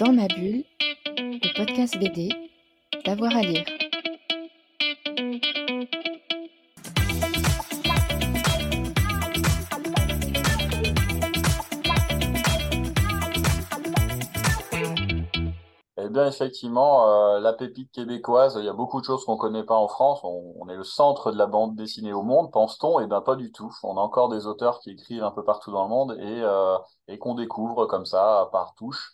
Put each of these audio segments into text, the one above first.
Dans ma bulle, le podcast BD, d'avoir à lire. Eh bien, effectivement, euh, la pépite québécoise, il y a beaucoup de choses qu'on ne connaît pas en France. On, est le centre de la bande dessinée au monde, pense-t-on? Eh bien, pas du tout. On a encore des auteurs qui écrivent un peu partout dans le monde et, euh, et qu'on découvre comme ça, par touche,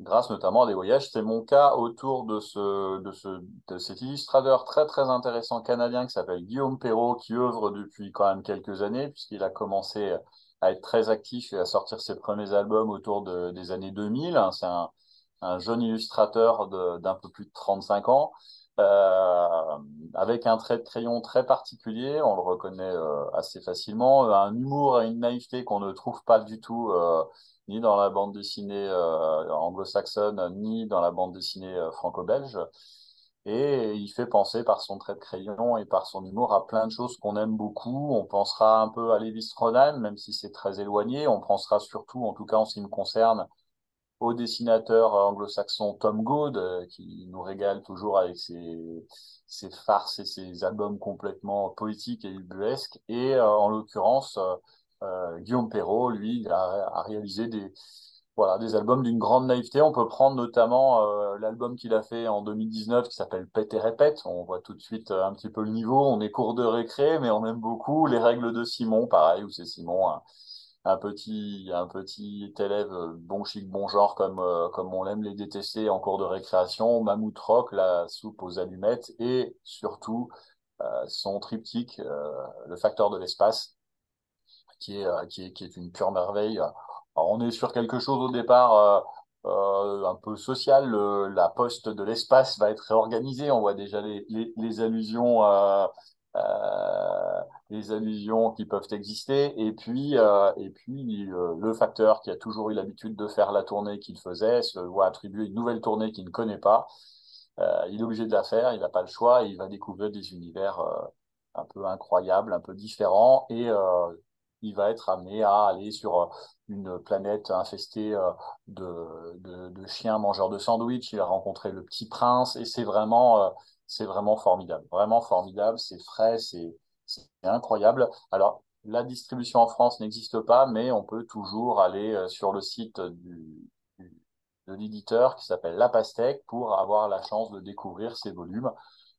grâce notamment à des voyages. C'est mon cas autour de, ce, de, ce, cet illustrateur très, très intéressant canadien qui s'appelle Guillaume Perrault, qui œuvre depuis quand même quelques années, puisqu'il a commencé à être très actif et à sortir ses premiers albums autour de, des années 2000. C'est un un jeune illustrateur d'un peu plus de 35 ans, euh, avec un trait de crayon très particulier, on le reconnaît euh, assez facilement, un humour et une naïveté qu'on ne trouve pas du tout euh, ni dans la bande dessinée euh, anglo-saxonne, ni dans la bande dessinée euh, franco-belge. Et il fait penser par son trait de crayon et par son humour à plein de choses qu'on aime beaucoup. On pensera un peu à Lévis Ronan, même si c'est très éloigné. On pensera surtout, en tout cas en ce qui me concerne, au dessinateur anglo-saxon Tom Goad, euh, qui nous régale toujours avec ses, ses, farces et ses albums complètement poétiques et ubuesques. Et euh, en l'occurrence, euh, Guillaume Perrault, lui, a, réalisé des, voilà, des albums d'une grande naïveté. On peut prendre notamment l'album qu'il a fait en 2019 qui s'appelle Pète et répète. On voit tout de suite un petit peu le niveau. On est cours de récré, mais on aime beaucoup les règles de Simon, pareil, où c'est Simon. Un petit, un petit élève euh, bon chic, bon genre, comme, euh, comme on aime les détester en cours de récréation, Mammouth Rock, la soupe aux allumettes, et surtout euh, son triptyque, le facteur de l'espace, qui est, qui, est, qui est une pure merveille. On est sur quelque chose au départ un peu social. Le, la poste de l'espace va être réorganisée. On voit déjà les, les, allusions les allusions qui peuvent exister, et puis, euh, et puis euh, le facteur qui a toujours eu l'habitude de faire la tournée qu'il faisait se voit attribuer une nouvelle tournée qu'il ne connaît pas. il est obligé de la faire, il n'a pas le choix, et il va découvrir des univers un peu incroyables, un peu différents, et il va être amené à aller sur une planète infestée de, de, de chiens mangeurs de sandwich. Il va rencontrer le petit prince, et c'est vraiment c'est vraiment formidable. Vraiment formidable, c'est frais, c'est incroyable. Alors, la distribution en France n'existe pas, mais on peut toujours aller euh, sur le site du, de l'éditeur qui s'appelle La Pastèque pour avoir la chance de découvrir ces volumes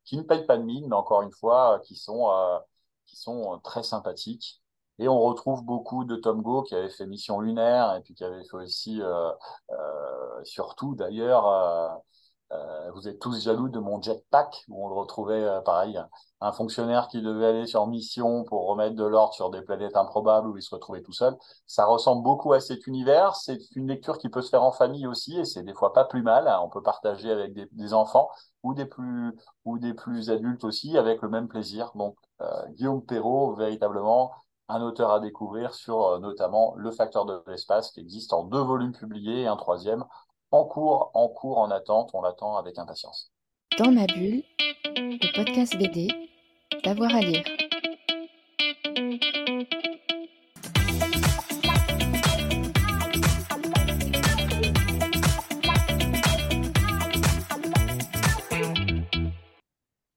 qui ne payent pas de mine, mais encore une fois, euh, qui sont, euh, très sympathiques. Et on retrouve beaucoup de Tom Go qui avait fait Mission Lunaire et puis qui avait fait aussi, surtout d'ailleurs, euh, vous êtes tous jaloux de mon jetpack, où on le retrouvait euh, pareil, un fonctionnaire qui devait aller sur mission pour remettre de l'ordre sur des planètes improbables où il se retrouvait tout seul. Ça ressemble beaucoup à cet univers. C'est une lecture qui peut se faire en famille aussi, et c'est des fois pas plus mal. Hein. On peut partager avec des, enfants ou des plus ou des plus adultes aussi avec le même plaisir. Donc euh, Guillaume Perrault, véritablement un auteur à découvrir sur notamment le facteur de l'espace qui existe en deux volumes publiés et un troisième en cours, en cours, en attente, on l'attend avec impatience. Dans ma bulle, le podcast BD, d'avoir à lire.